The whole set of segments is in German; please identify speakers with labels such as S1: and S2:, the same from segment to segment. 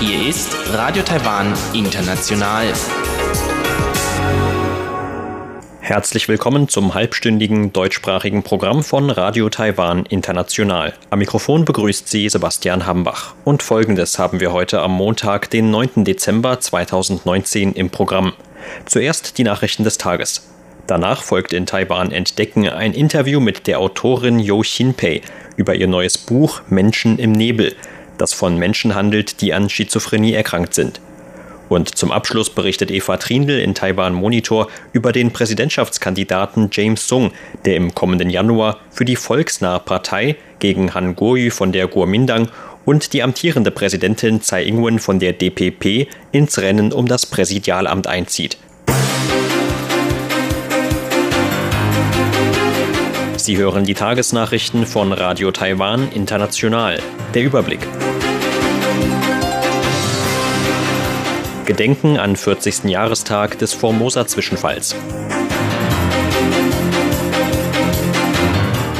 S1: Hier ist Radio Taiwan International. Herzlich willkommen zum halbstündigen deutschsprachigen Programm von Radio Taiwan International. Am Mikrofon begrüßt Sie Sebastian Hambach. Und folgendes haben wir heute am Montag, den 9. Dezember 2019 im Programm. Zuerst die Nachrichten des Tages. Danach folgt in Taiwan Entdecken ein Interview mit der Autorin Yo Xinpei über ihr neues Buch Menschen im Nebel, das von Menschen handelt, die an Schizophrenie erkrankt sind. Und zum Abschluss berichtet Eva Trindl in Taiwan Monitor über den Präsidentschaftskandidaten James Sung, der im kommenden Januar für die volksnahe Partei gegen Han Kuo-yu von der Kuomintang und die amtierende Präsidentin Tsai Ing-wen von der DPP ins Rennen um das Präsidialamt einzieht. Sie hören die Tagesnachrichten von Radio Taiwan International. Der Überblick. Gedenken an 40. Jahrestag des Formosa-Zwischenfalls.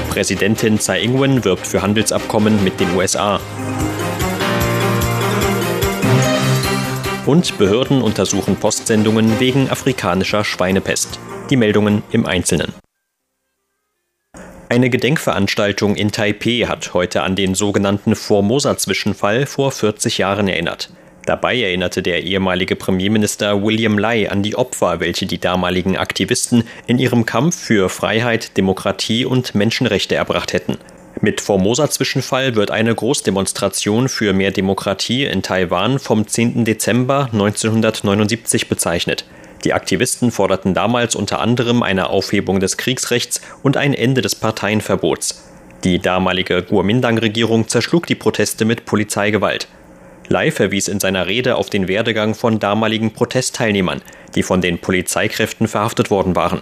S1: Präsidentin Tsai Ing-wen wirbt für Handelsabkommen mit den USA. Und Behörden untersuchen Postsendungen wegen afrikanischer Schweinepest. Die Meldungen im Einzelnen. Eine Gedenkveranstaltung in Taipeh hat heute an den sogenannten Formosa-Zwischenfall vor 40 Jahren erinnert. Dabei erinnerte der ehemalige Premierminister William Lai an die Opfer, welche die damaligen Aktivisten in ihrem Kampf für Freiheit, Demokratie und Menschenrechte erbracht hätten. Mit Formosa-Zwischenfall wird eine Großdemonstration für mehr Demokratie in Taiwan vom 10. Dezember 1979 bezeichnet. Die Aktivisten forderten damals unter anderem eine Aufhebung des Kriegsrechts und ein Ende des Parteienverbots. Die damalige Kuomintang-Regierung zerschlug die Proteste mit Polizeigewalt. Lai verwies in seiner Rede auf den Werdegang von damaligen Protestteilnehmern, die von den Polizeikräften verhaftet worden waren.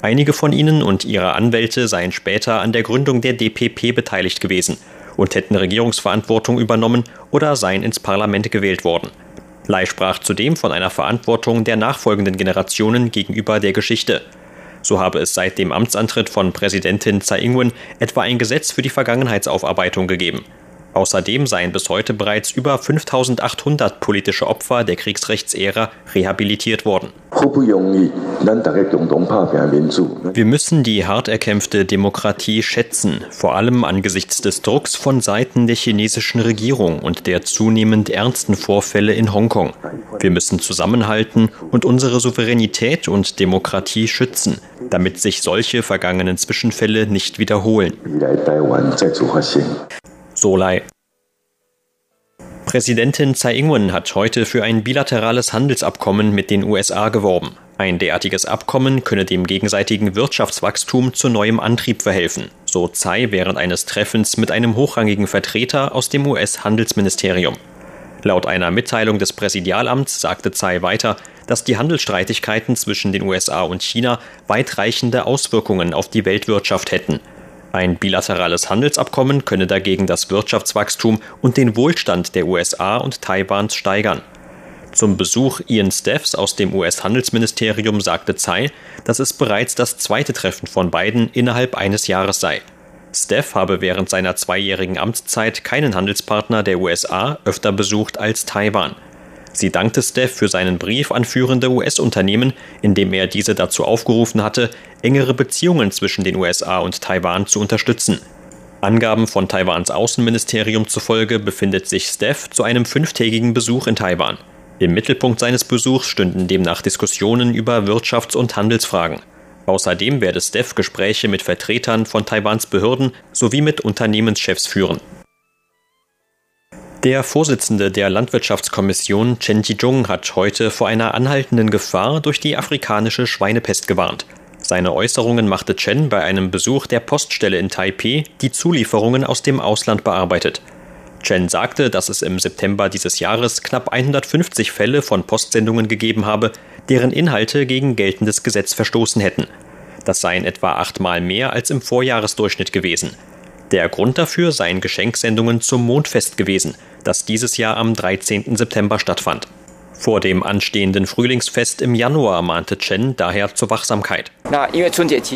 S1: Einige von ihnen und ihre Anwälte seien später an der Gründung der DPP beteiligt gewesen und hätten Regierungsverantwortung übernommen oder seien ins Parlament gewählt worden. Lai sprach zudem von einer Verantwortung der nachfolgenden Generationen gegenüber der Geschichte. So habe es seit dem Amtsantritt von Präsidentin Tsai Ing-wen etwa ein Gesetz für die Vergangenheitsaufarbeitung gegeben. Außerdem seien bis heute bereits über 5800 politische Opfer der Kriegsrechtsära rehabilitiert worden. Wir müssen die hart erkämpfte Demokratie schätzen, vor allem angesichts des Drucks von Seiten der chinesischen Regierung und der zunehmend ernsten Vorfälle in Hongkong. Wir müssen zusammenhalten und unsere Souveränität und Demokratie schützen, damit sich solche vergangenen Zwischenfälle nicht wiederholen. Solai. Präsidentin Tsai Ing-wen hat heute für ein bilaterales Handelsabkommen mit den USA geworben. Ein derartiges Abkommen könne dem gegenseitigen Wirtschaftswachstum zu neuem Antrieb verhelfen, so Tsai während eines Treffens mit einem hochrangigen Vertreter aus dem US-Handelsministerium. Laut einer Mitteilung des Präsidialamts sagte Tsai weiter, dass die Handelsstreitigkeiten zwischen den USA und China weitreichende Auswirkungen auf die Weltwirtschaft hätten – ein bilaterales Handelsabkommen könne dagegen das Wirtschaftswachstum und den Wohlstand der USA und Taiwans steigern. Zum Besuch Ian Steffs aus dem US-Handelsministerium sagte Tsai, dass es bereits das zweite Treffen von beiden innerhalb eines Jahres sei. Steff habe während seiner zweijährigen Amtszeit keinen Handelspartner der USA öfter besucht als Taiwan. Sie dankte Steph für seinen Brief an führende US-Unternehmen, in dem er diese dazu aufgerufen hatte, engere Beziehungen zwischen den USA und Taiwan zu unterstützen. Angaben von Taiwans Außenministerium zufolge befindet sich Steph zu einem fünftägigen Besuch in Taiwan. Im Mittelpunkt seines Besuchs stünden demnach Diskussionen über Wirtschafts- und Handelsfragen. Außerdem werde Steph Gespräche mit Vertretern von Taiwans Behörden sowie mit Unternehmenschefs führen. Der Vorsitzende der Landwirtschaftskommission Chen Jijung hat heute vor einer anhaltenden Gefahr durch die afrikanische Schweinepest gewarnt. Seine Äußerungen machte Chen bei einem Besuch der Poststelle in Taipeh, die Zulieferungen aus dem Ausland bearbeitet. Chen sagte, dass es im September dieses Jahres knapp 150 Fälle von Postsendungen gegeben habe, deren Inhalte gegen geltendes Gesetz verstoßen hätten. Das seien etwa achtmal mehr als im Vorjahresdurchschnitt gewesen. Der Grund dafür seien Geschenksendungen zum Mondfest gewesen, das dieses Jahr am 13. September stattfand. Vor dem anstehenden Frühlingsfest im Januar mahnte Chen daher zur Wachsamkeit.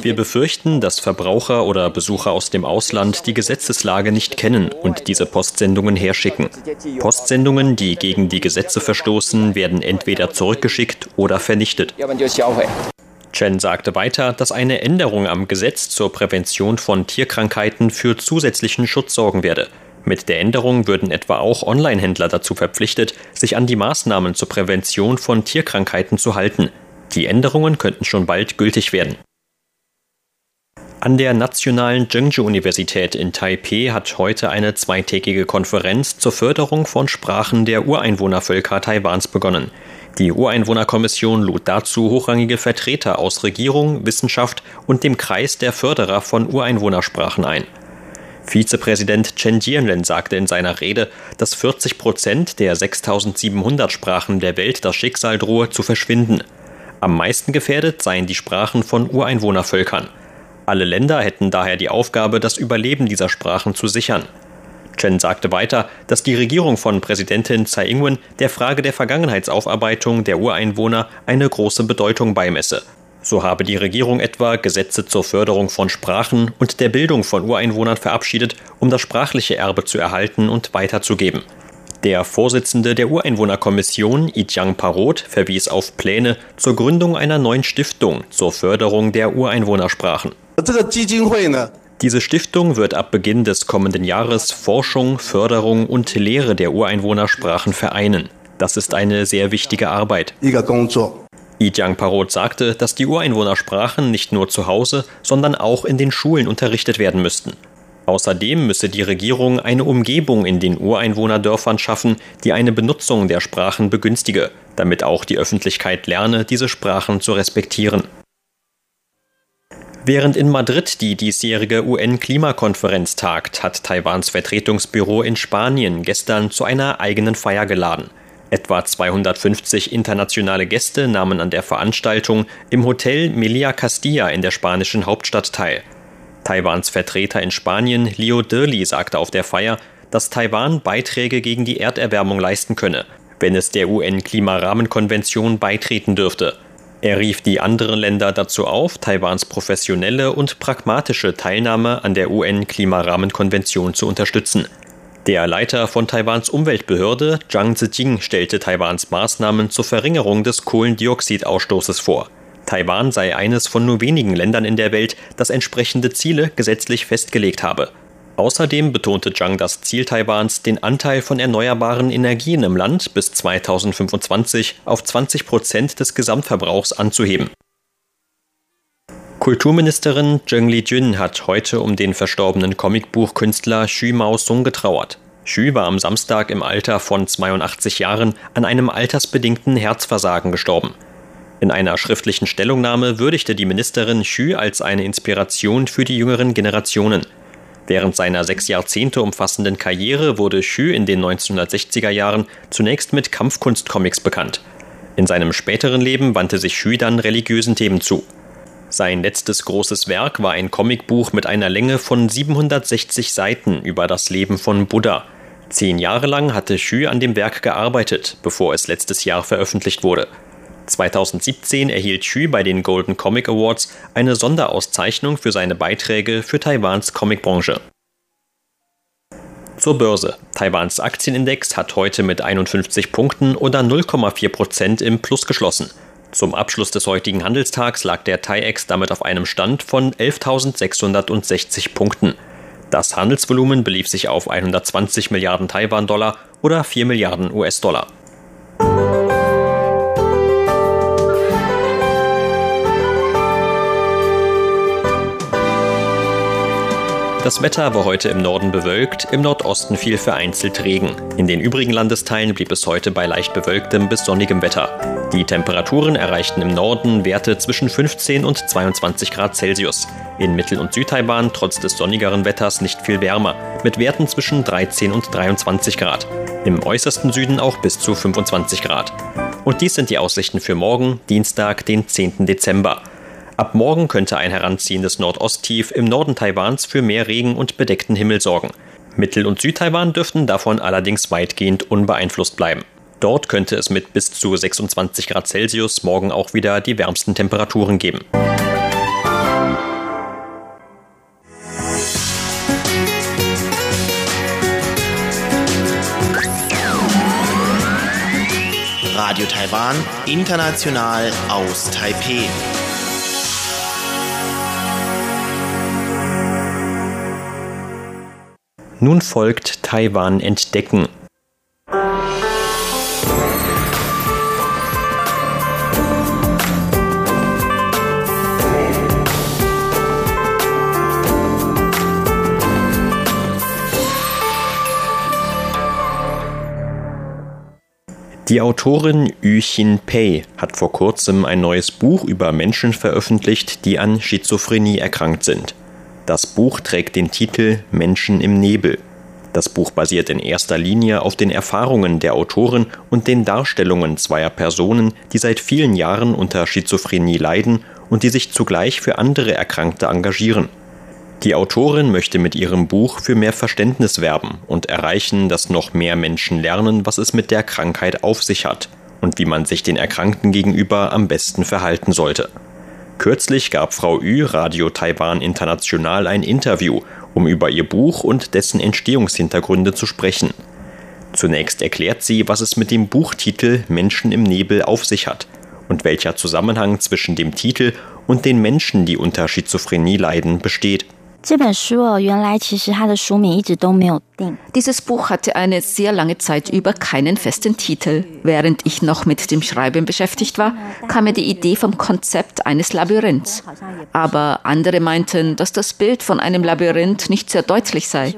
S1: Wir befürchten, dass Verbraucher oder Besucher aus dem Ausland die Gesetzeslage nicht kennen und diese Postsendungen herschicken. Postsendungen, die gegen die Gesetze verstoßen, werden entweder zurückgeschickt oder vernichtet. Chen sagte weiter, dass eine Änderung am Gesetz zur Prävention von Tierkrankheiten für zusätzlichen Schutz sorgen werde. Mit der Änderung würden etwa auch Online-Händler dazu verpflichtet, sich an die Maßnahmen zur Prävention von Tierkrankheiten zu halten. Die Änderungen könnten schon bald gültig werden. An der Nationalen Zhengzhou-Universität in Taipeh hat heute eine zweitägige Konferenz zur Förderung von Sprachen der Ureinwohnervölker Taiwans begonnen. Die Ureinwohnerkommission lud dazu hochrangige Vertreter aus Regierung, Wissenschaft und dem Kreis der Förderer von Ureinwohnersprachen ein. Vizepräsident Chen Jianren sagte in seiner Rede, dass 40 Prozent der 6700 Sprachen der Welt das Schicksal drohe zu verschwinden. Am meisten gefährdet seien die Sprachen von Ureinwohnervölkern. Alle Länder hätten daher die Aufgabe, das Überleben dieser Sprachen zu sichern. Chen sagte weiter, dass die Regierung von Präsidentin Tsai Ing-wen der Frage der Vergangenheitsaufarbeitung der Ureinwohner eine große Bedeutung beimesse so habe die Regierung etwa Gesetze zur Förderung von Sprachen und der Bildung von Ureinwohnern verabschiedet, um das sprachliche Erbe zu erhalten und weiterzugeben. Der Vorsitzende der Ureinwohnerkommission, Ijiang Parot, verwies auf Pläne zur Gründung einer neuen Stiftung zur Förderung der Ureinwohnersprachen. Diese Stiftung wird ab Beginn des kommenden Jahres Forschung, Förderung und Lehre der Ureinwohnersprachen vereinen. Das ist eine sehr wichtige Arbeit. Yijiang Parot sagte, dass die Ureinwohnersprachen nicht nur zu Hause, sondern auch in den Schulen unterrichtet werden müssten. Außerdem müsse die Regierung eine Umgebung in den Ureinwohnerdörfern schaffen, die eine Benutzung der Sprachen begünstige, damit auch die Öffentlichkeit lerne, diese Sprachen zu respektieren. Während in Madrid die diesjährige UN-Klimakonferenz tagt, hat Taiwans Vertretungsbüro in Spanien gestern zu einer eigenen Feier geladen. Etwa 250 internationale Gäste nahmen an der Veranstaltung im Hotel Melia Castilla in der spanischen Hauptstadt teil. Taiwans Vertreter in Spanien, Leo Dirli, sagte auf der Feier, dass Taiwan Beiträge gegen die Erderwärmung leisten könne, wenn es der UN-Klimarahmenkonvention beitreten dürfte. Er rief die anderen Länder dazu auf, Taiwans professionelle und pragmatische Teilnahme an der UN-Klimarahmenkonvention zu unterstützen. Der Leiter von Taiwans Umweltbehörde, Zhang Zijing, stellte Taiwans Maßnahmen zur Verringerung des Kohlendioxidausstoßes vor. Taiwan sei eines von nur wenigen Ländern in der Welt, das entsprechende Ziele gesetzlich festgelegt habe. Außerdem betonte Zhang das Ziel Taiwans, den Anteil von erneuerbaren Energien im Land bis 2025 auf 20 Prozent des Gesamtverbrauchs anzuheben. Kulturministerin Zheng Li-jun hat heute um den verstorbenen Comicbuchkünstler Xu Mao-sung getrauert. Xu war am Samstag im Alter von 82 Jahren an einem altersbedingten Herzversagen gestorben. In einer schriftlichen Stellungnahme würdigte die Ministerin Xu als eine Inspiration für die jüngeren Generationen. Während seiner sechs Jahrzehnte umfassenden Karriere wurde Xu in den 1960er Jahren zunächst mit Kampfkunstcomics bekannt. In seinem späteren Leben wandte sich Xu dann religiösen Themen zu. Sein letztes großes Werk war ein Comicbuch mit einer Länge von 760 Seiten über das Leben von Buddha. Zehn Jahre lang hatte Xu an dem Werk gearbeitet, bevor es letztes Jahr veröffentlicht wurde. 2017 erhielt Xu bei den Golden Comic Awards eine Sonderauszeichnung für seine Beiträge für Taiwans Comicbranche. Zur Börse. Taiwans Aktienindex hat heute mit 51 Punkten oder 0,4 Prozent im Plus geschlossen. Zum Abschluss des heutigen Handelstags lag der TAIEX damit auf einem Stand von 11.660 Punkten. Das Handelsvolumen belief sich auf 120 Milliarden Taiwan-Dollar oder 4 Milliarden US-Dollar. Das Wetter war heute im Norden bewölkt, im Nordosten fiel vereinzelt Regen. In den übrigen Landesteilen blieb es heute bei leicht bewölktem bis sonnigem Wetter. Die Temperaturen erreichten im Norden Werte zwischen 15 und 22 Grad Celsius. In Mittel- und Südtaiwan trotz des sonnigeren Wetters nicht viel wärmer, mit Werten zwischen 13 und 23 Grad. Im äußersten Süden auch bis zu 25 Grad. Und dies sind die Aussichten für morgen, Dienstag, den 10. Dezember. Ab morgen könnte ein heranziehendes Nordosttief im Norden Taiwans für mehr Regen und bedeckten Himmel sorgen. Mittel- und Südtaiwan dürften davon allerdings weitgehend unbeeinflusst bleiben. Dort könnte es mit bis zu 26 Grad Celsius morgen auch wieder die wärmsten Temperaturen geben.
S2: Radio Taiwan, international aus Taipeh.
S1: Nun folgt Taiwan entdecken. Die Autorin Yu Xin Pei hat vor kurzem ein neues Buch über Menschen veröffentlicht, die an Schizophrenie erkrankt sind. Das Buch trägt den Titel Menschen im Nebel. Das Buch basiert in erster Linie auf den Erfahrungen der Autorin und den Darstellungen zweier Personen, die seit vielen Jahren unter Schizophrenie leiden und die sich zugleich für andere Erkrankte engagieren. Die Autorin möchte mit ihrem Buch für mehr Verständnis werben und erreichen, dass noch mehr Menschen lernen, was es mit der Krankheit auf sich hat und wie man sich den Erkrankten gegenüber am besten verhalten sollte. Kürzlich gab Frau Yu Radio Taiwan International ein Interview, um über ihr Buch und dessen Entstehungshintergründe zu sprechen. Zunächst erklärt sie, was es mit dem Buchtitel Menschen im Nebel auf sich hat und welcher Zusammenhang zwischen dem Titel und den Menschen, die unter Schizophrenie leiden, besteht.
S3: 这本书哦，原来其实它的书名一直都没有
S4: Dieses Buch hatte eine sehr lange Zeit über keinen festen Titel. Während ich noch mit dem Schreiben beschäftigt war, kam mir die Idee vom Konzept eines Labyrinths. Aber andere meinten, dass das Bild von einem Labyrinth nicht sehr deutlich sei.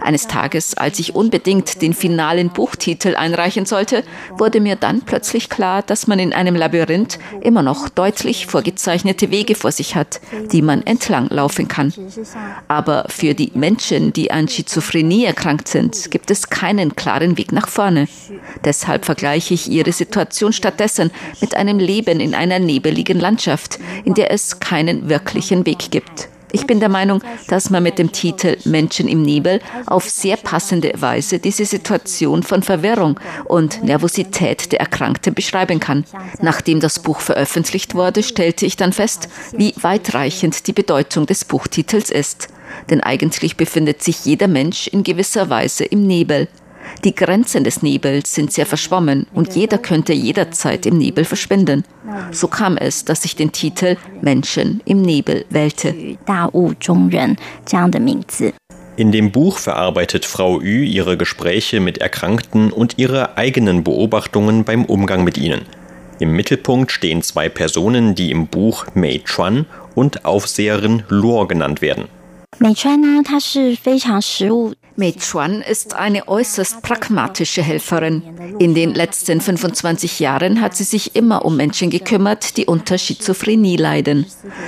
S4: Eines Tages, als ich unbedingt den finalen Buchtitel einreichen sollte, wurde mir dann plötzlich klar, dass man in einem Labyrinth immer noch deutlich vorgezeichnete Wege vor sich hat, die man entlang laufen kann. Aber für die Menschen, die an Schizophrenie erkrankt sind, gibt es keinen klaren Weg nach vorne. Deshalb vergleiche ich ihre Situation stattdessen mit einem Leben in einer nebeligen Landschaft, in der es keinen wirklichen Weg gibt. Ich bin der Meinung, dass man mit dem Titel Menschen im Nebel auf sehr passende Weise diese Situation von Verwirrung und Nervosität der Erkrankten beschreiben kann. Nachdem das Buch veröffentlicht wurde, stellte ich dann fest, wie weitreichend die Bedeutung des Buchtitels ist. Denn eigentlich befindet sich jeder Mensch in gewisser Weise im Nebel. Die Grenzen des Nebels sind sehr verschwommen und jeder könnte jederzeit im Nebel verschwinden. So kam es, dass ich den Titel Menschen im Nebel wählte.
S1: In dem Buch verarbeitet Frau Yu ihre Gespräche mit Erkrankten und ihre eigenen Beobachtungen beim Umgang mit ihnen. Im Mittelpunkt stehen zwei Personen, die im Buch Mei Chuan und Aufseherin Luo genannt werden.
S3: Mei Chuan,
S4: Mechuan ist eine äußerst pragmatische Helferin. In den letzten 25 Jahren hat sie sich immer um Menschen gekümmert, die unter Schizophrenie leiden.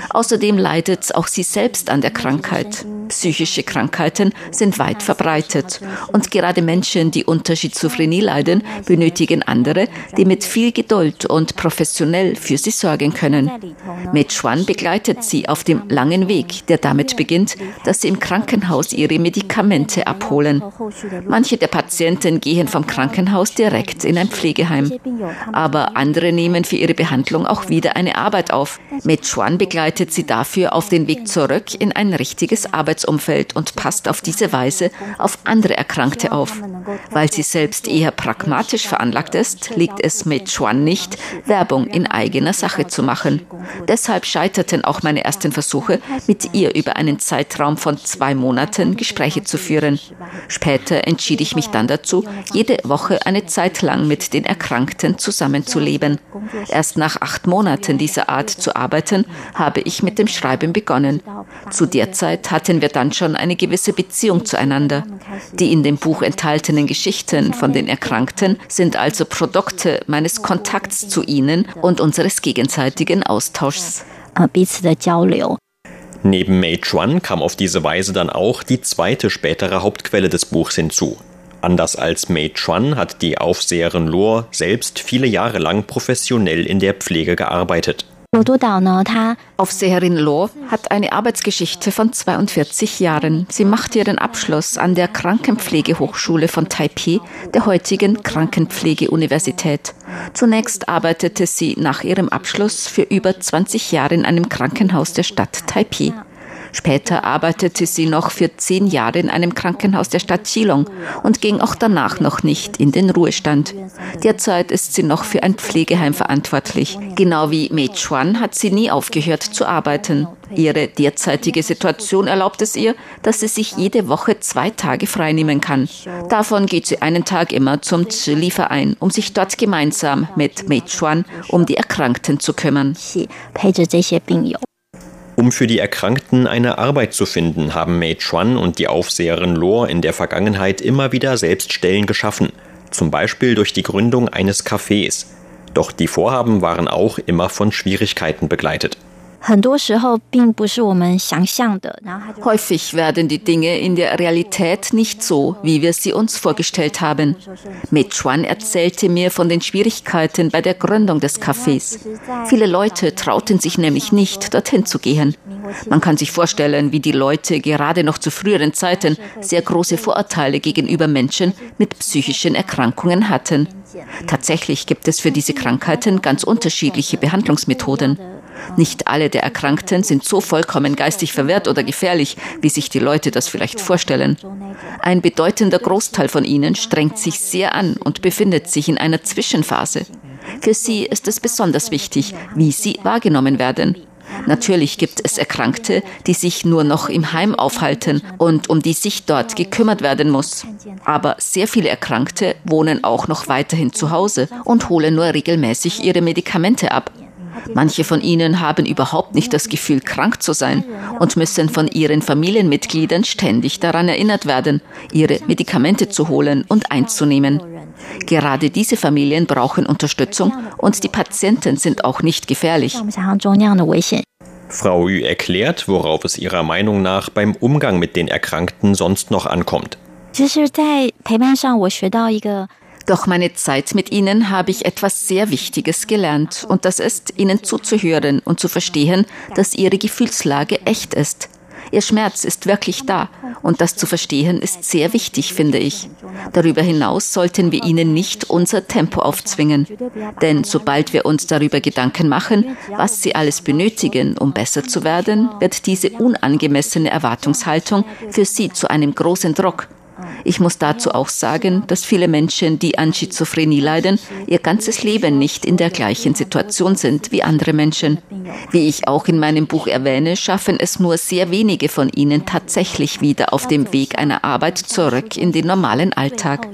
S4: Außerdem leidet auch sie selbst an der Krankheit. Psychische Krankheiten sind weit verbreitet. Und gerade Menschen, die unter Schizophrenie leiden, benötigen andere, die mit viel Geduld und professionell für sie sorgen können. Mechuan begleitet sie auf dem langen Weg, der damit beginnt, dass sie im Krankenhaus ihre Medikamente abholt abholen. Manche der Patienten gehen vom Krankenhaus direkt in ein Pflegeheim. Aber andere nehmen für ihre Behandlung auch wieder eine Arbeit auf. Mechuan begleitet sie dafür auf den Weg zurück in ein richtiges Arbeitsumfeld und passt auf diese Weise auf andere Erkrankte auf. Weil sie selbst eher pragmatisch veranlagt ist, liegt es Mechuan nicht, Werbung in eigener Sache zu machen. Deshalb scheiterten auch meine ersten Versuche, mit ihr über einen Zeitraum von zwei Monaten Gespräche zu führen. Später entschied ich mich dann dazu, jede Woche eine Zeit lang mit den Erkrankten zusammenzuleben. Erst nach acht Monaten dieser Art zu arbeiten, habe ich mit dem Schreiben begonnen. Zu der Zeit hatten wir dann schon eine gewisse Beziehung zueinander. Die in dem Buch enthaltenen Geschichten von den Erkrankten sind also Produkte meines Kontakts zu ihnen und unseres gegenseitigen Austauschs.
S3: 彼此的交流。
S1: Neben Mei Chuan kam auf diese Weise dann auch die zweite spätere Hauptquelle des Buchs hinzu. Anders als Mei Chuan hat die Aufseherin Luo selbst viele Jahre lang professionell in der Pflege gearbeitet.
S4: Aufseherin Lo hat eine Arbeitsgeschichte von 42 Jahren. Sie machte ihren Abschluss an der Krankenpflegehochschule von Taipei, der heutigen Krankenpflegeuniversität. Zunächst arbeitete sie nach ihrem Abschluss für über 20 Jahre in einem Krankenhaus der Stadt Taipei. Später arbeitete sie noch für zehn Jahre in einem Krankenhaus der Stadt Chilong und ging auch danach noch nicht in den Ruhestand. Derzeit ist sie noch für ein Pflegeheim verantwortlich. Genau wie Mei Chuan hat sie nie aufgehört zu arbeiten. Ihre derzeitige Situation erlaubt es ihr, dass sie sich jede Woche zwei Tage freinehmen kann. Davon geht sie einen Tag immer zum Zili-Verein, um sich dort gemeinsam mit Mei Chuan um die Erkrankten zu kümmern.
S1: Um für die Erkrankten eine Arbeit zu finden, haben Mei Chuan und die Aufseherin Lor in der Vergangenheit immer wieder selbst Stellen geschaffen, zum Beispiel durch die Gründung eines Cafés. Doch die Vorhaben waren auch immer von Schwierigkeiten begleitet.
S4: Häufig werden die Dinge in der Realität nicht so, wie wir sie uns vorgestellt haben. Mechuan erzählte mir von den Schwierigkeiten bei der Gründung des Cafés. Viele Leute trauten sich nämlich nicht, dorthin zu gehen. Man kann sich vorstellen, wie die Leute gerade noch zu früheren Zeiten sehr große Vorurteile gegenüber Menschen mit psychischen Erkrankungen hatten. Tatsächlich gibt es für diese Krankheiten ganz unterschiedliche Behandlungsmethoden. Nicht alle der Erkrankten sind so vollkommen geistig verwehrt oder gefährlich, wie sich die Leute das vielleicht vorstellen. Ein bedeutender Großteil von ihnen strengt sich sehr an und befindet sich in einer Zwischenphase. Für sie ist es besonders wichtig, wie sie wahrgenommen werden. Natürlich gibt es Erkrankte, die sich nur noch im Heim aufhalten und um die sich dort gekümmert werden muss. Aber sehr viele Erkrankte wohnen auch noch weiterhin zu Hause und holen nur regelmäßig ihre Medikamente ab. Manche von ihnen haben überhaupt nicht das Gefühl, krank zu sein und müssen von ihren Familienmitgliedern ständig daran erinnert werden, ihre Medikamente zu holen und einzunehmen. Gerade diese Familien brauchen Unterstützung und die Patienten sind auch nicht gefährlich.
S1: Frau Yu erklärt, worauf es ihrer Meinung nach beim Umgang mit den Erkrankten sonst noch ankommt.
S4: Doch meine Zeit mit Ihnen habe ich etwas sehr Wichtiges gelernt, und das ist, Ihnen zuzuhören und zu verstehen, dass Ihre Gefühlslage echt ist. Ihr Schmerz ist wirklich da, und das zu verstehen ist sehr wichtig, finde ich. Darüber hinaus sollten wir Ihnen nicht unser Tempo aufzwingen, denn sobald wir uns darüber Gedanken machen, was Sie alles benötigen, um besser zu werden, wird diese unangemessene Erwartungshaltung für Sie zu einem großen Druck ich muss dazu auch sagen, dass viele Menschen, die an Schizophrenie leiden, ihr ganzes Leben nicht in der gleichen Situation sind wie andere Menschen. Wie ich auch in meinem Buch erwähne, schaffen es nur sehr wenige von ihnen tatsächlich wieder auf dem Weg einer Arbeit zurück in den normalen Alltag.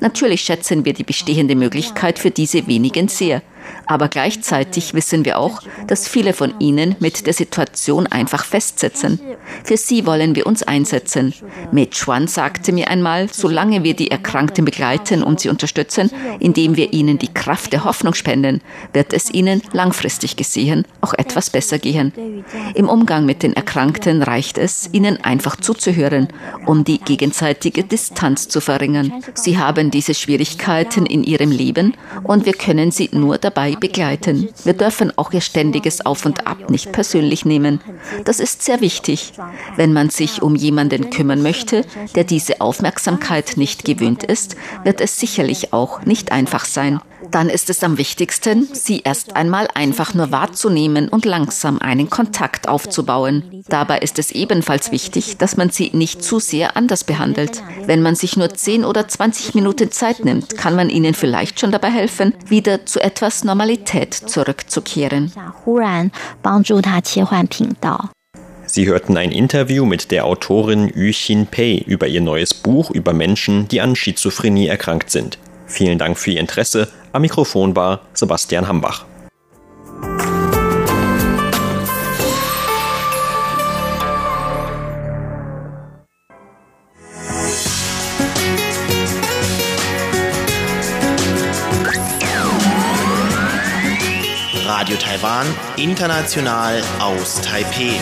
S4: Natürlich schätzen wir die bestehende Möglichkeit für diese wenigen sehr. Aber gleichzeitig wissen wir auch, dass viele von ihnen mit der Situation einfach festsitzen. Für sie wollen wir uns einsetzen. Mechuan sagte mir einmal, solange wir die Erkrankten begleiten und sie unterstützen, indem wir ihnen die Kraft der Hoffnung spenden, wird es ihnen langfristig gesehen auch etwas besser gehen. Im Umgang mit den Erkrankten reicht es, ihnen einfach zuzuhören, um die gegenseitige Distanz zu verringern. Sie haben diese Schwierigkeiten in ihrem Leben und wir können sie nur dabei dabei begleiten. Wir dürfen auch ihr ständiges Auf und Ab nicht persönlich nehmen. Das ist sehr wichtig. Wenn man sich um jemanden kümmern möchte, der diese Aufmerksamkeit nicht gewöhnt ist, wird es sicherlich auch nicht einfach sein. Dann ist es am wichtigsten, sie erst einmal einfach nur wahrzunehmen und langsam einen Kontakt aufzubauen. Dabei ist es ebenfalls wichtig, dass man sie nicht zu sehr anders behandelt. Wenn man sich nur 10 oder 20 Minuten Zeit nimmt, kann man ihnen vielleicht schon dabei helfen, wieder zu etwas Normalität zurückzukehren.
S1: Sie hörten ein Interview mit der Autorin Yu Xin Pei über ihr neues Buch über Menschen, die an Schizophrenie erkrankt sind. Vielen Dank für Ihr Interesse. Am Mikrofon war Sebastian Hambach.
S2: Radio Taiwan, international aus Taipeh.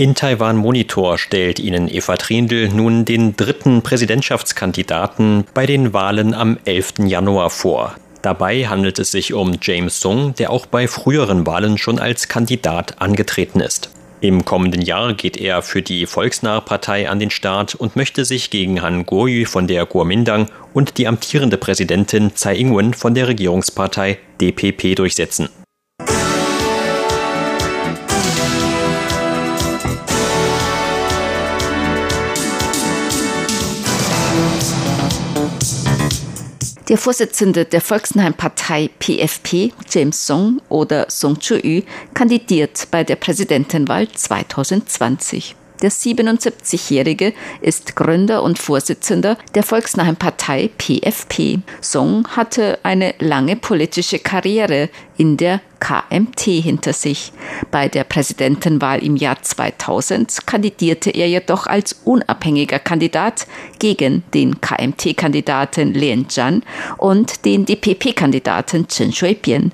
S1: In Taiwan Monitor stellt Ihnen Eva Trindl nun den dritten Präsidentschaftskandidaten bei den Wahlen am 11. Januar vor. Dabei handelt es sich um James Sung, der auch bei früheren Wahlen schon als Kandidat angetreten ist. Im kommenden Jahr geht er für die Volksnahe Partei an den Start und möchte sich gegen Han Kuo-yu von der Kuomintang und die amtierende Präsidentin Tsai Ing-wen von der Regierungspartei DPP durchsetzen.
S4: Der Vorsitzende der Volksnahen Partei PFP, James Song oder Song Chu-yu, kandidiert bei der Präsidentenwahl 2020. Der 77-Jährige ist Gründer und Vorsitzender der volksnahen Partei PFP. Song hatte eine lange politische Karriere in der KMT hinter sich. Bei der Präsidentenwahl im Jahr 2000 kandidierte er jedoch als unabhängiger Kandidat gegen den KMT-Kandidaten Lien Zhan und den DPP-Kandidaten Chen Shui-bian.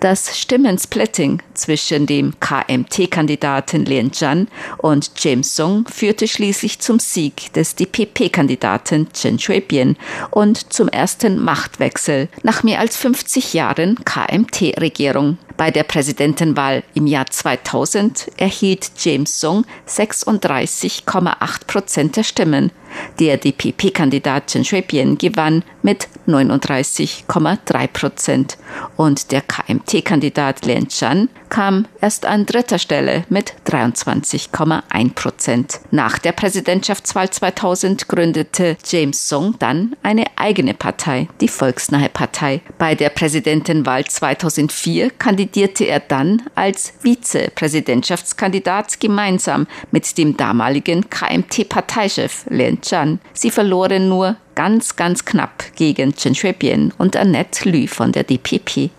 S4: Das Stimmensplitting zwischen dem KMT-Kandidaten Lien Zhan und James Song führte schließlich zum Sieg des DPP-Kandidaten Chen Shui-bian und zum ersten Machtwechsel nach mehr als 50 Jahren KMT-Regierung. Bei der Präsidentenwahl im Jahr 2000 erhielt James Song 36,8 Prozent der Stimmen. Der DPP-Kandidat Chen Shui-bian gewann mit 39,3 Prozent und der KMT-Kandidat Lien Chan kam erst an dritter Stelle mit 23,1 Prozent. Nach der Präsidentschaftswahl 2000 gründete James Song dann eine eigene Partei, die Volksnahe Partei. Bei der Präsidentenwahl 2004 kandidierte er dann als Vizepräsidentschaftskandidat gemeinsam mit dem damaligen KMT-Parteichef Lien Chan. Sie verloren nur ganz, ganz knapp gegen Chen Shui-bian und Annette Lü von der DPP.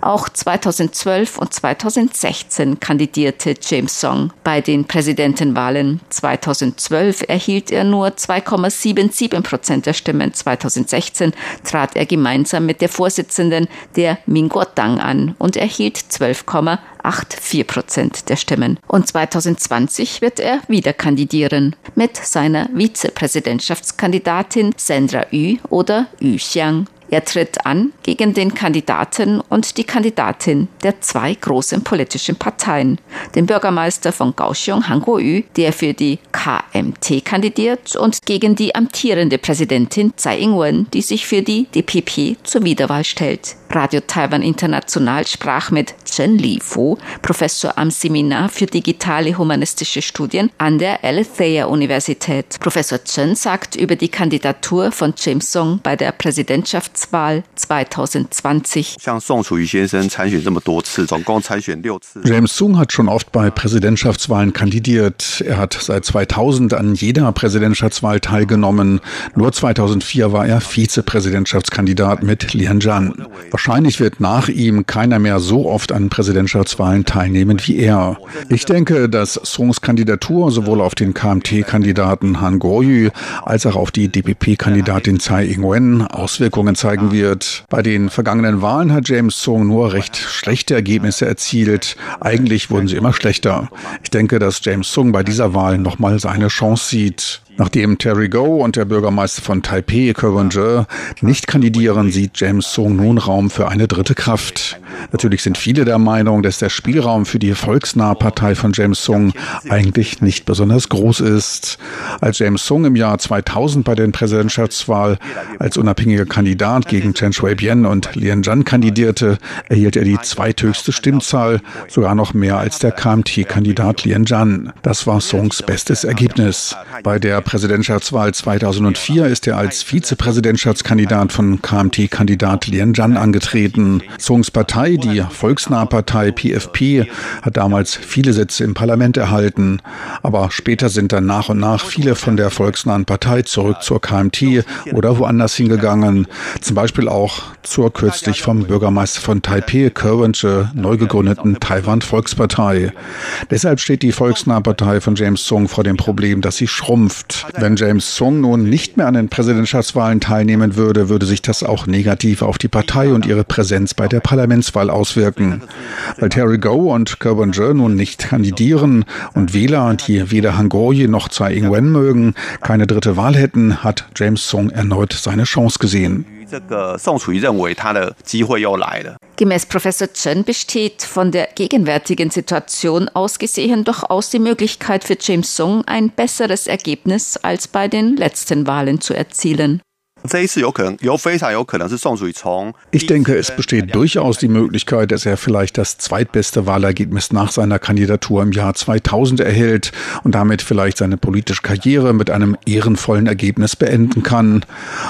S4: Auch 2012 und 2016 kandidierte James Song bei den Präsidentenwahlen. 2012 erhielt er nur 2,77 Prozent der Stimmen. 2016 trat er gemeinsam mit der Vorsitzenden der Minguotang an und erhielt 12,84 Prozent der Stimmen. Und 2020 wird er wieder kandidieren mit seiner Vizepräsidentschaftskandidatin Sandra Yu oder Yu Xiang. Er tritt an gegen den Kandidaten und die Kandidatin der zwei großen politischen Parteien, den Bürgermeister von Kaohsiung, Han Kuo-yu, der für die KMT kandidiert, und gegen die amtierende Präsidentin Tsai Ing-wen, die sich für die DPP zur Wiederwahl stellt. Radio Taiwan International sprach mit Chen Li-Fu, Professor am Seminar für digitale humanistische Studien an der Alethea Universität. Professor Chen sagt über die Kandidatur von James Song bei der Präsidentschaftswahl 2020.
S5: James Song hat schon oft bei Präsidentschaftswahlen kandidiert. Er hat seit 2000 an jeder Präsidentschaftswahl teilgenommen. Nur 2004 war er Vizepräsidentschaftskandidat mit Lian Zhan. Wahrscheinlich wird nach ihm keiner mehr so oft an Präsidentschaftswahlen teilnehmen wie er. Ich denke, dass Songs Kandidatur sowohl auf den KMT-Kandidaten Han Kuo-yu als auch auf die DPP-Kandidatin Tsai Ing-wen Auswirkungen zeigen wird. Bei den vergangenen Wahlen hat James Song nur recht schlechte Ergebnisse erzielt. Eigentlich wurden sie immer schlechter. Ich denke, dass James Song bei dieser Wahl nochmal seine Chance sieht. Nachdem Terry Go und der Bürgermeister von Taipei, Kerwin nicht kandidieren, sieht James Song nun Raum für eine dritte Kraft. Natürlich sind viele der Meinung, dass der Spielraum für die volksnahe Partei von James Song eigentlich nicht besonders groß ist. Als James Song im Jahr 2000 bei der Präsidentschaftswahl als unabhängiger Kandidat gegen Chen Shui-bian und Lien Zhan kandidierte, erhielt er die zweithöchste Stimmzahl, sogar noch mehr als der KMT-Kandidat Lien Zhan. Das war Songs bestes Ergebnis. Bei der Präsidentschaftswahl 2004 ist er als Vizepräsidentschaftskandidat von KMT-Kandidat Lien Zhan angetreten. Songs Partei, die Volksnahe Partei PFP, hat damals viele Sitze im Parlament erhalten. Aber später sind dann nach und nach viele von der Volksnahen Partei zurück zur KMT oder woanders hingegangen. Zum Beispiel auch zur kürzlich vom Bürgermeister von Taipei, Kerwinche, neu gegründeten Taiwan Volkspartei. Deshalb steht die Volksnahe Partei von James Song vor dem Problem, dass sie schrumpft. Erklärt, wenn James Song nun nicht mehr an den Präsidentschaftswahlen teilnehmen würde, würde sich das auch negativ auf die Partei und ihre Präsenz bei der Parlamentswahl auswirken. Weil Terry Go und Kerban nun nicht kandidieren und Wähler, die weder Hangoye noch Tsai Ing-wen mögen, keine dritte Wahl hätten, hat James Song erneut seine Chance gesehen.
S4: Gemäß Professor Chen besteht von der gegenwärtigen Situation aus gesehen durchaus die Möglichkeit für James Song ein besseres Ergebnis als bei den letzten Wahlen zu erzielen.
S5: Ich denke, es besteht durchaus die Möglichkeit, dass er vielleicht das zweitbeste Wahlergebnis nach seiner Kandidatur im Jahr 2000 erhält und damit vielleicht seine politische Karriere mit einem ehrenvollen Ergebnis beenden kann.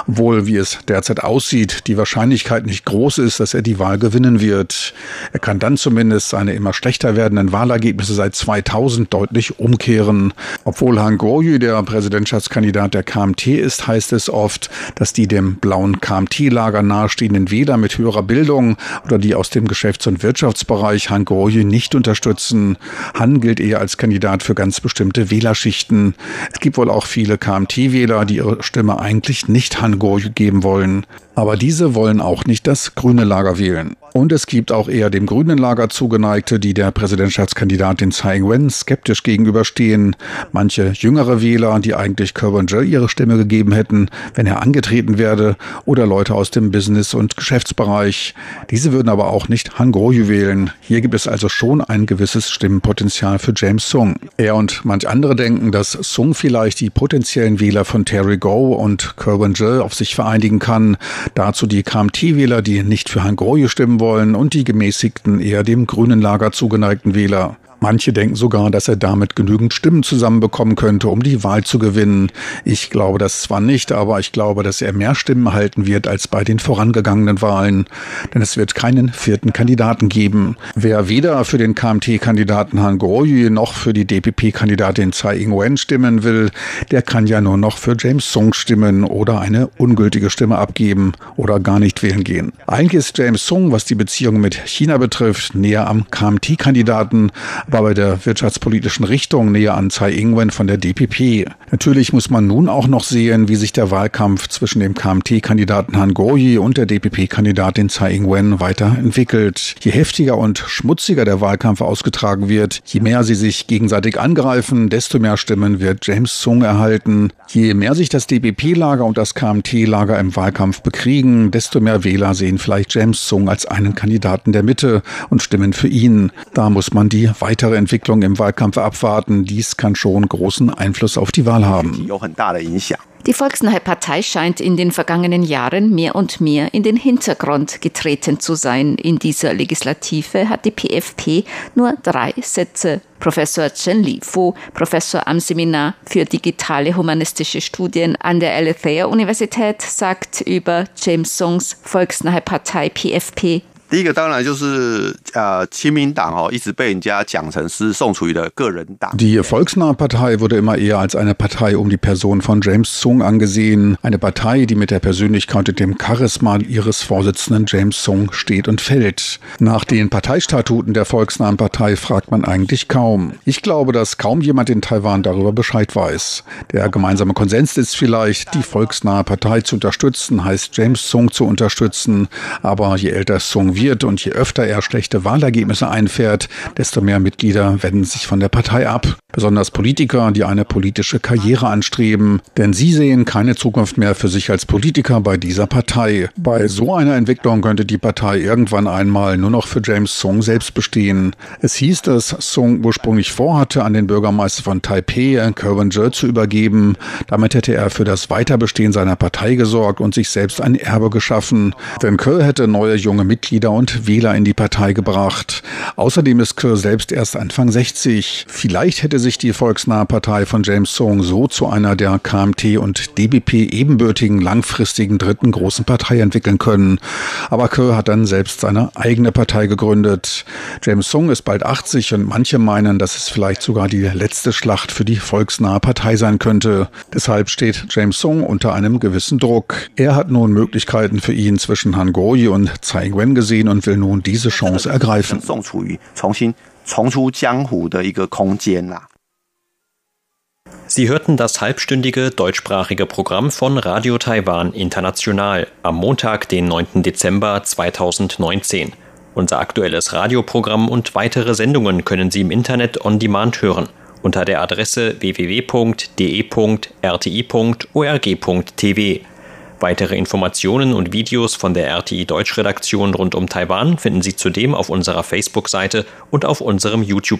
S5: Obwohl, wie es derzeit aussieht, die Wahrscheinlichkeit nicht groß ist, dass er die Wahl gewinnen wird. Er kann dann zumindest seine immer schlechter werdenden Wahlergebnisse seit 2000 deutlich umkehren. Obwohl Han Goryu der Präsidentschaftskandidat der KMT ist, heißt es oft, dass die dem blauen KMT-Lager nahestehenden Wähler mit höherer Bildung oder die aus dem Geschäfts- und Wirtschaftsbereich Han Gorje nicht unterstützen. Han gilt eher als Kandidat für ganz bestimmte Wählerschichten. Es gibt wohl auch viele KMT-Wähler, die ihre Stimme eigentlich nicht Han Gorje geben wollen. Aber diese wollen auch nicht das grüne Lager wählen. Und es gibt auch eher dem grünen Lager zugeneigte, die der Präsidentschaftskandidatin Tsai Ing-wen skeptisch gegenüberstehen. Manche jüngere Wähler, die eigentlich Kerwin-Je ihre Stimme gegeben hätten, wenn er angetreten werde, oder Leute aus dem Business- und Geschäftsbereich. Diese würden aber auch nicht Han Goryu wählen. Hier gibt es also schon ein gewisses Stimmenpotenzial für James Sung. Er und manch andere denken, dass Sung vielleicht die potenziellen Wähler von Terry Go und Kerwin-Je auf sich vereinigen kann. Dazu die KMT-Wähler, die nicht für Han Goryu stimmen wollen und die gemäßigten, eher dem grünen Lager zugeneigten Wähler. Manche denken sogar, dass er damit genügend Stimmen zusammenbekommen könnte, um die Wahl zu gewinnen. Ich glaube das zwar nicht, aber ich glaube, dass er mehr Stimmen erhalten wird als bei den vorangegangenen Wahlen. Denn es wird keinen vierten Kandidaten geben. Wer weder für den KMT-Kandidaten Han Goryu noch für die DPP-Kandidatin Tsai Ing-wen stimmen will, der kann ja nur noch für James Song stimmen oder eine ungültige Stimme abgeben oder gar nicht wählen gehen. Eigentlich ist James Song, was die Beziehung mit China betrifft, näher am KMT-Kandidaten, war bei der wirtschaftspolitischen Richtung näher an Tsai Ing-wen von der DPP. Natürlich muss man nun auch noch sehen, wie sich der Wahlkampf zwischen dem KMT-Kandidaten Han Goryi und der DPP-Kandidatin Tsai Ing-wen weiterentwickelt. Je heftiger und schmutziger der Wahlkampf ausgetragen wird, je mehr sie sich gegenseitig angreifen, desto mehr Stimmen wird James Sung erhalten. Je mehr sich das DPP-Lager und das KMT-Lager im Wahlkampf bekriegen, desto mehr Wähler sehen vielleicht James Sung als einen Kandidaten der Mitte und stimmen für ihn. Da muss man die weitere weitere Entwicklung im Wahlkampf abwarten. Dies kann schon großen Einfluss auf die Wahl haben.
S4: Die Volksnahe Partei scheint in den vergangenen Jahren mehr und mehr in den Hintergrund getreten zu sein. In dieser Legislative hat die PFP nur drei Sätze. Professor Chen Li-Fu, Professor am Seminar für digitale humanistische Studien an der Alethea Universität, sagt über James Songs Volksnahe Partei PFP
S6: 第一个当然就是呃，亲民党哦，一直被人家讲成是宋楚瑜的个人党。
S5: Die Volksnahe Partei wurde immer eher als eine Partei um die Person von James Sung angesehen. Eine Partei, die mit der Persönlichkeit und dem Charisma ihres Vorsitzenden James Sung steht und fällt. Nach den Parteistatuten der Volksnahen Partei fragt man eigentlich kaum. Ich glaube, dass kaum jemand in Taiwan darüber Bescheid weiß. Der gemeinsame Konsens ist vielleicht, die Volksnahe Partei zu unterstützen, heißt James Sung zu unterstützen. Aber je älter Sung wird und je öfter er schlechte Wahlergebnisse einfährt, desto mehr Mitglieder wenden sich von der Partei ab. Besonders Politiker, die eine politische Karriere anstreben, denn sie sehen keine Zukunft mehr für sich als Politiker bei dieser Partei. Bei so einer Entwicklung könnte die Partei irgendwann einmal nur noch für James Song selbst bestehen. Es hieß, dass Song ursprünglich vorhatte, an den Bürgermeister von Taipei, Kerwin Je, zu übergeben. Damit hätte er für das Weiterbestehen seiner Partei gesorgt und sich selbst ein Erbe geschaffen. Denn Kerr hätte neue junge Mitglieder und Wähler in die Partei gebracht. Außerdem ist Kerr selbst erst Anfang 60. Vielleicht hätte sich die volksnahe Partei von James Song so zu einer der KMT und DBP ebenbürtigen langfristigen dritten großen Partei entwickeln können. Aber Kerr hat dann selbst seine eigene Partei gegründet. James Song ist bald 80 und manche meinen, dass es vielleicht sogar die letzte Schlacht für die volksnahe Partei sein könnte. Deshalb steht James Song unter einem gewissen Druck. Er hat nun Möglichkeiten für ihn zwischen Han Goyi und Tsai Ing-wen gesehen sehen und will nun diese Chance ergreifen.
S1: Sie hörten das halbstündige deutschsprachige Programm von Radio Taiwan International am Montag, den 9. Dezember 2019. Unser aktuelles Radioprogramm und weitere Sendungen können Sie im Internet on demand hören unter der Adresse www.de.rti.org.tv. Weitere Informationen und Videos von der RTI Deutschredaktion rund um Taiwan finden Sie zudem auf unserer Facebook-Seite und auf unserem YouTube